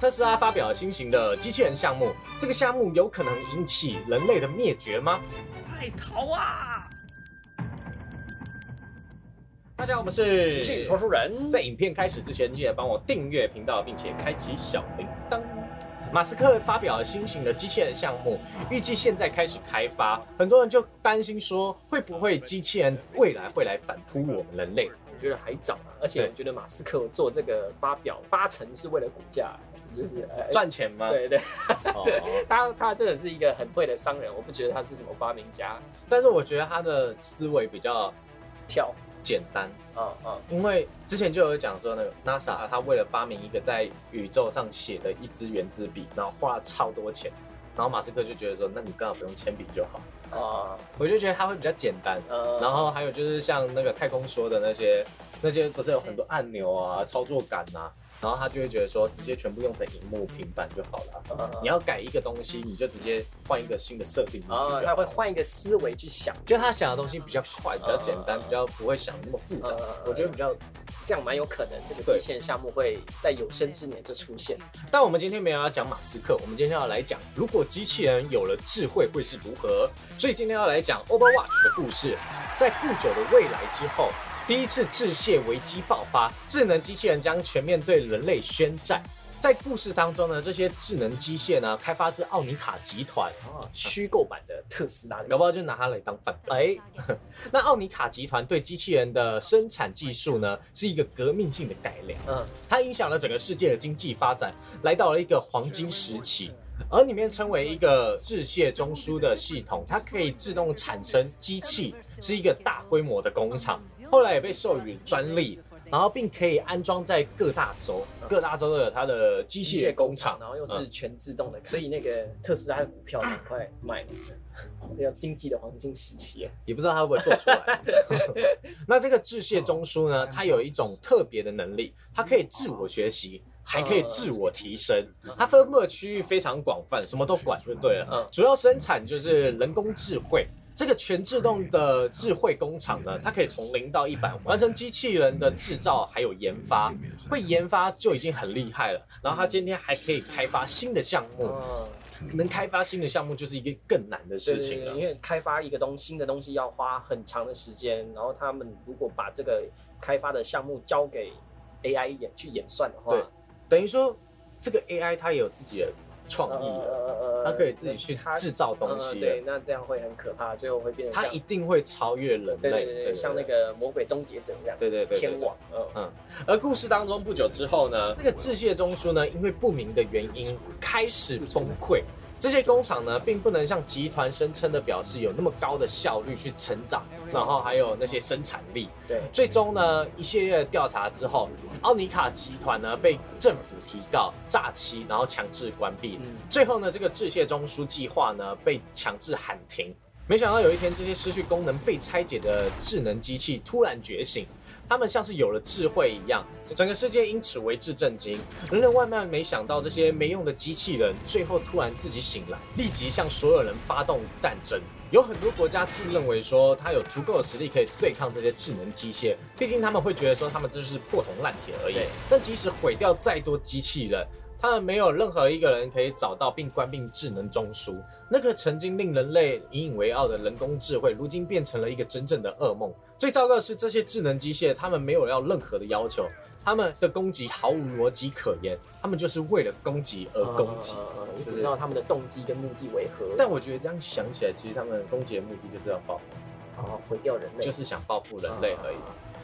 特斯拉发表了新型的机器人项目，这个项目有可能引起人类的灭绝吗？快逃啊！大家好，我们是情绪说书人，在影片开始之前，记得帮我订阅频道，并且开启小铃铛。马斯克发表了新型的机器人项目，预计现在开始开发，很多人就担心说，会不会机器人未来会来反扑我们人类？我觉得还早啊，而且我觉得马斯克做这个发表八成是为了股价，就是呃赚钱吗？对对，哦 他他真的是一个很会的商人，我不觉得他是什么发明家，但是我觉得他的思维比较跳简单，嗯嗯，因为之前就有讲说，那个 NASA 他为了发明一个在宇宙上写的一支圆珠笔，然后花了超多钱，然后马斯克就觉得说，那你刚好不用铅笔就好。啊，我就觉得他会比较简单。呃，然后还有就是像那个太空说的那些，那些不是有很多按钮啊、操作杆啊，然后他就会觉得说，直接全部用成荧幕、平板就好了。呃你要改一个东西，你就直接换一个新的设定他会换一个思维去想，就他想的东西比较快、比较简单、比较不会想那么复杂呃。我觉得比较，这样蛮有可能这个对机器人项目会在有生之年就出现。但我们今天没有要讲马斯克，我们今天要来讲，如果机器人有了智慧会是如何。所以今天要来讲 Overwatch 的故事，在不久的未来之后，第一次致谢危机爆发，智能机器人将全面对人类宣战。在故事当中呢，这些智能机械呢，开发自奥尼卡集团，啊，虚构版的特斯拉，搞不好就拿它来当范本。哎，那奥尼卡集团对机器人的生产技术呢，是一个革命性的改良。嗯，它影响了整个世界的经济发展，来到了一个黄金时期。而里面称为一个致谢中枢的系统，它可以自动产生机器，是一个大规模的工厂。后来也被授予专利，然后并可以安装在各大洲，各大洲都有它的机机械械工厂，然后又是嗯全自动的，所以那个特斯拉的股票很快卖了，要经济的黄金时期。也不知道它会不会做出来。那这个致谢中枢呢，它有一种特别的能力，它可以自我学习。还可以自我提升，它分布的区域非常广泛，什么都管就对了。嗯主要生产就是人工智慧。这个全自动的智慧工厂呢，它可以从零到一百完成机器人的制造还有研发，会研发就已经很厉害了。然后它今天还可以开发新的项目，嗯，能开发新的项目就是一个更难的事情了因。为开发一个东新的东西要花很长的时间，然后他们如果把这个开发的项目交给 AI 演去演算的话对，等于说这个 AI 它也有自己的创意了，呃它可以自己去制造东西呃对，那这样会很可怕，最后会变成它一定会超越人类。对对对对，像那个魔鬼终结者一样，对对对对天网，嗯嗯，而故事当中不久之后呢，这个致谢中枢呢，因为不明的原因开始崩溃。这些工厂呢，并不能像集团声称的表示有那么高的效率去成长，然后还有那些生产力。对，最终呢，一系列的调查之后，奥尼卡集团呢被政府提告诈欺，然后强制关闭。嗯最后呢，这个致谢中枢计划呢被强制喊停。没想到有一天，这些失去功能、被拆解的智能机器突然觉醒，它们像是有了智慧一样，整个世界因此为之震惊。人人万万没想到，这些没用的机器人最后突然自己醒来，立即向所有人发动战争。有很多国家自认为说，他有足够的实力可以对抗这些智能机械，毕竟他们会觉得说，他们这就是破铜烂铁而已。但即使毁掉再多机器人，他们没有任何一个人可以找到并关闭智能中枢。那个曾经令人类引以为傲的人工智慧，如今变成了一个真正的噩梦。最糟糕的是，这些智能机械，他们没有要任何的要求，他们的攻击毫无逻辑可言，他们就是为了攻击而攻击。呃你不知道他们的动机跟目的为何，但我觉得这样想起来，其实他们攻击的目的就是要报复，啊毁掉人类，就是想报复人类而已。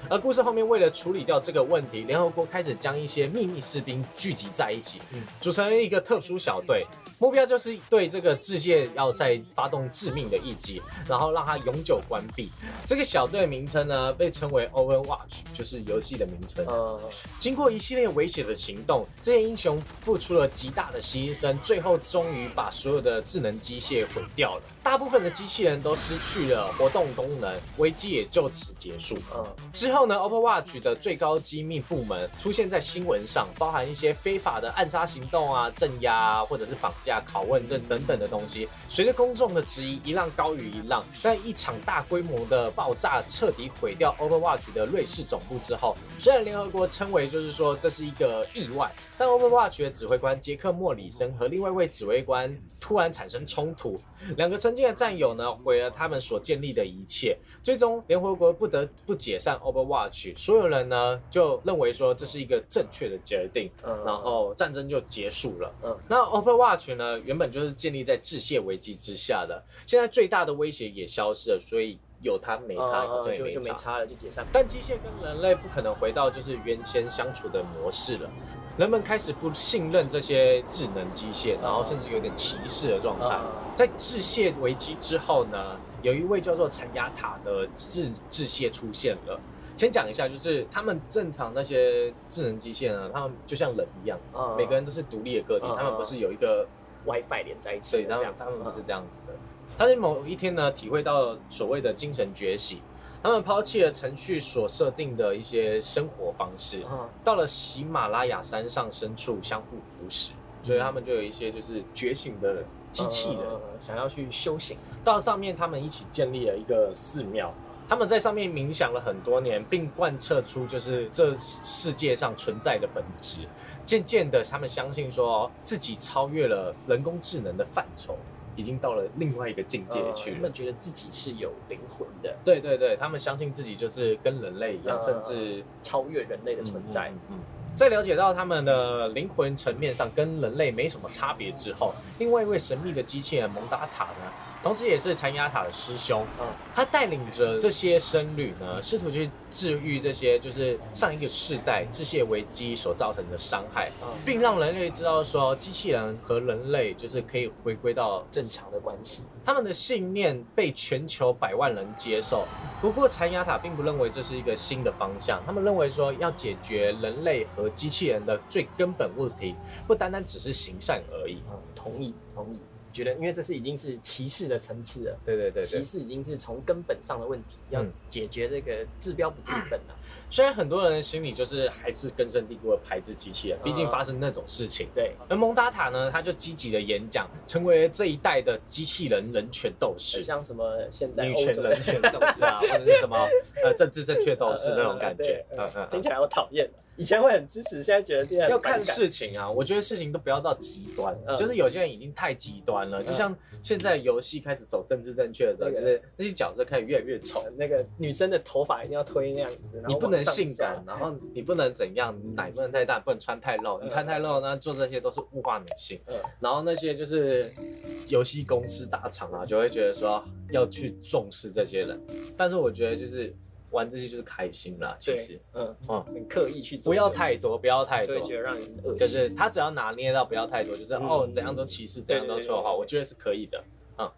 而故事后面为了处理掉这个问题，联合国开始将一些秘密士兵聚集在一起，嗯组成了一个特殊小队，目标就是对这个致谢要塞发动致命的一击，然后让它永久关闭。这个小队名称呢被称为 Overwatch，就是游戏的名称。呃，经过一系列危险的行动，这些英雄付出了极大的牺牲，最后终于把所有的智能机械毁掉了。大部分的机器人都失去了活动功能，危机也就此结束。嗯，之后呢，OpenWatch 的最高机密部门出现在新闻上，包含一些非法的暗杀行动啊、镇压啊，或者是绑架、拷问这等等的东西。随着公众的质疑一浪高于一浪，在一场大规模的爆炸彻底毁掉 OpenWatch 的瑞士总部之后，虽然联合国称为就是说这是一个意外，但 OpenWatch 的指挥官杰克莫里森和另外一位指挥官突然产生冲突，两个曾经的战友呢毁了他们所建立的一切，最终联合国不得不解散 Overwatch，所有人呢就认为说这是一个正确的决定，嗯。然后战争就结束了。嗯。那 Overwatch 呢原本就是建立在致谢危机之下的，现在最大的威胁也消失了，所以有它没它好像也就没差。就没差了，就解散。但机械跟人类不可能回到就是原先相处的模式了，人们开始不信任这些智能机械，然后甚至有点歧视的状态。啊，在致谢危机之后呢，有一位叫做陈雅塔的致致谢出现了。先讲一下，就是他们正常那些智能机械呢，他们就像人一样，啊每个人都是独立的个体，啊他们不是有一个 WiFi 连在一起对，他们的这样，他们不是这样子的。但是某一天呢，体会到所谓的精神觉醒，他们抛弃了程序所设定的一些生活方式，嗯到了喜马拉雅山上深处相互扶持，所以他们就有一些就是觉醒的机器人。呃想要去修行，到上面，他们一起建立了一个寺庙。他们在上面冥想了很多年，并贯彻出就是这世界上存在的本质。渐渐的，他们相信说自己超越了人工智能的范畴，已经到了另外一个境界去了。呃他们觉得自己是有灵魂的，对对对，他们相信自己就是跟人类一样，呃甚至超越人类的存在。嗯在了解到他们的灵魂层面上跟人类没什么差别之后，另外一位神秘的机器人蒙达塔呢，同时也是残牙塔的师兄，嗯他带领着这些僧侣呢，试图去治愈这些就是上一个世代致谢危机所造成的伤害，嗯并让人类知道说，机器人和人类就是可以回归到正常的关系，他们的信念被全球百万人接受。不过，残牙塔并不认为这是一个新的方向，他们认为说要解决人类和机器人的最根本问题，不单单只是行善而已。嗯，同意同意。觉得因为这是已经是歧视的层次了，对对对对歧。视已经是从根本上的问题，要嗯解决这个治标不治本啊。虽然很多人心里就是还是根深蒂固的排斥机器人，毕竟发生那种事情。对，而蒙达塔呢，他就积极的演讲，成为了这一代的机器人人权斗士。像什么现在女权人权斗士啊，或者是什么呃政治正确斗士那种感觉。呃嗯嗯嗯听起来好讨厌。以前会很支持，现在觉得这样要看事情啊，我觉得事情都不要到极端，嗯。就是有些人已经太极端了，就像现在游戏开始走政治正确的时候，那个就是那些角色开始越来越丑，那个女生的头发一定要推那样子，你不能性感，然后你不能怎样，奶不能太大，不能穿太露，嗯。你穿太露那，做这些都是物化女性。嗯。然后那些就是游戏公司大厂啊，就会觉得说要去重视这些人，但是我觉得就是玩这些就是开心啦，其对实。嗯嗯很刻意去做，不要太多，不要太多。就会，觉得让人恶心。就是他只要拿捏到不要太多，就是、嗯。哦怎样都歧视，怎样都对对对。说好，我觉得是可以的，嗯。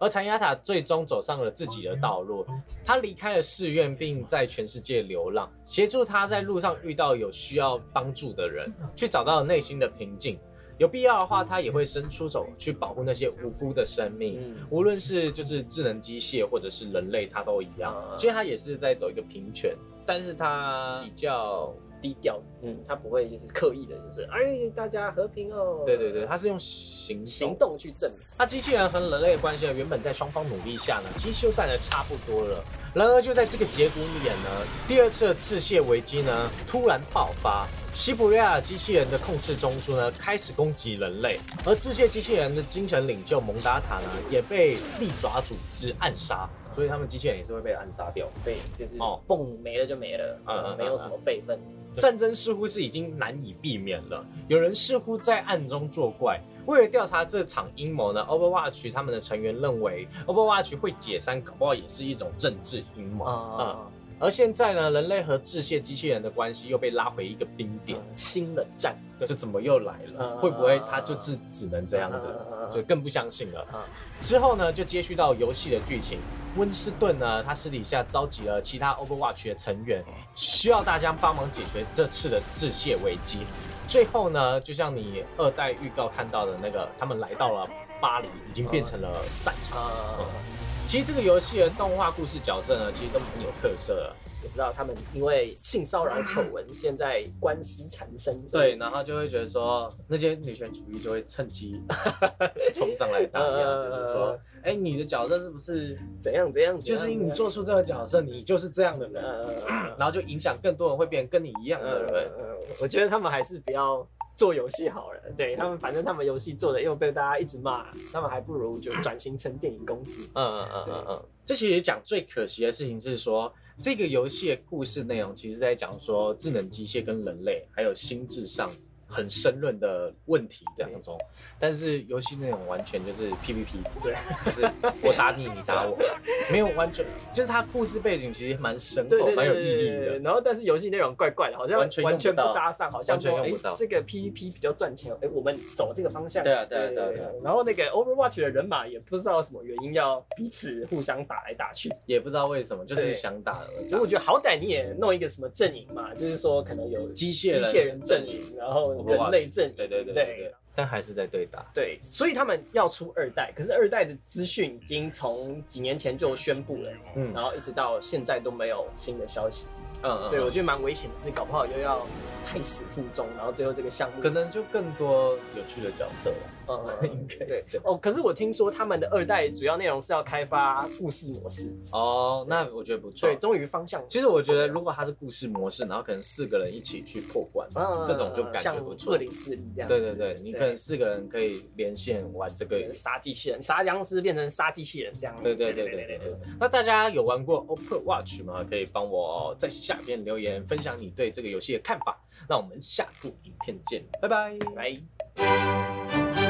而禅雅塔最终走上了自己的道路，他离开了寺院，并在全世界流浪，协助他在路上遇到有需要帮助的人，去找到内心的平静。有必要的话，他也会伸出手去保护那些无辜的生命，嗯无论是就是智能机械或者是人类，他都一样。啊所以他也是在走一个平权，但是他比较低调，嗯，他不会就是刻意的，就是哎大家和平哦。对对对，他是用行动行动去证明。那机器人和人类的关系呢，原本在双方努力下呢，其实修缮的差不多了。然而就在这个节骨眼呢，第二次的致谢危机呢突然爆发。西伯利亚机器人的控制中枢呢开始攻击人类，而致谢机器人的精神领袖蒙达塔呢也被利爪组织暗杀，所以他们机器人也是会被暗杀掉。对，就是哦蹦没了就没了，嗯嗯嗯没有什么备份。战争似乎是已经难以避免了，有人似乎在暗中作怪。为了调查这场阴谋呢，Overwatch 他们的成员认为 Overwatch 会解散，搞不好也是一种政治阴谋啊、啊，而现在呢，人类和致谢机器人的关系又被拉回一个冰点，新冷战这怎么又来了？嗯会不会他就只只能这样子？嗯就更不相信了。啊，之后呢，就接续到游戏的剧情。温斯顿呢，他私底下召集了其他 Overwatch 的成员，需要大家帮忙解决这次的致谢危机。最后呢，就像你二代预告看到的那个，他们来到了巴黎已经变成了战场。啊，其实这个游戏的动画故事角色呢，其实都蛮有特色的。我知道他们因为性骚扰丑闻，现在官司缠身。对，，然后就会觉得说，那些女权主义就会趁机 冲上来打压，就是说，哎、你的角色是不是怎样怎样，就是因为你做出这个角色，你就是这样的人，呃，然后就影响更多人会变成跟你一样的人。呃，我觉得他们还是不要做游戏好了。对他们，反正他们游戏做的又被大家一直骂，他们还不如就转型成电影公司。嗯嗯嗯嗯嗯，这其实讲最可惜的事情是说，这个游戏的故事内容其实在讲说智能机械跟人类还有心智上很深论的问题当中，但是游戏内容完全就是 PVP，对，就是我打你，你打我，没有完全，就是它故事背景其实蛮深厚，蛮有意义的。然后但是游戏内容怪怪的，好像完全完全不搭上，好像这个 PVP 比较赚钱，哎我们走这个方向。对啊对啊对然后那个 Overwatch 的人马也不知道什么原因要彼此互相打来打去。也不知道为什么，就是想打而打如果我觉得好歹你也弄一个什么阵营嘛，就是说可能有机械人机械人阵营，然后人类阵营，对对对对对，但还是在对打。对，所以他们要出二代，可是二代的资讯已经从几年前就宣布了，嗯然后一直到现在都没有新的消息。嗯嗯，对，嗯我觉得蛮危险的是，搞不好又要胎死腹中，然后最后这个项目可能就更多有趣的角色了。呃 应该是对哦，可是我听说他们的二代主要内容是要开发故事模式，哦，那我觉得不错。对，，终于方向。其实我觉得如果它是故事模式，然后可能四个人一起去破关，嗯这种就感觉不错二。零四零这样。对对对，你可能四个人可以连线玩这个。杀机器人，杀僵尸变成杀机器人这样。对对对对对对。那大家有玩过 OPPO Watch 吗？可以帮我在下边留言分享你对这个游戏的看法。那我们下部影片见，拜拜。来。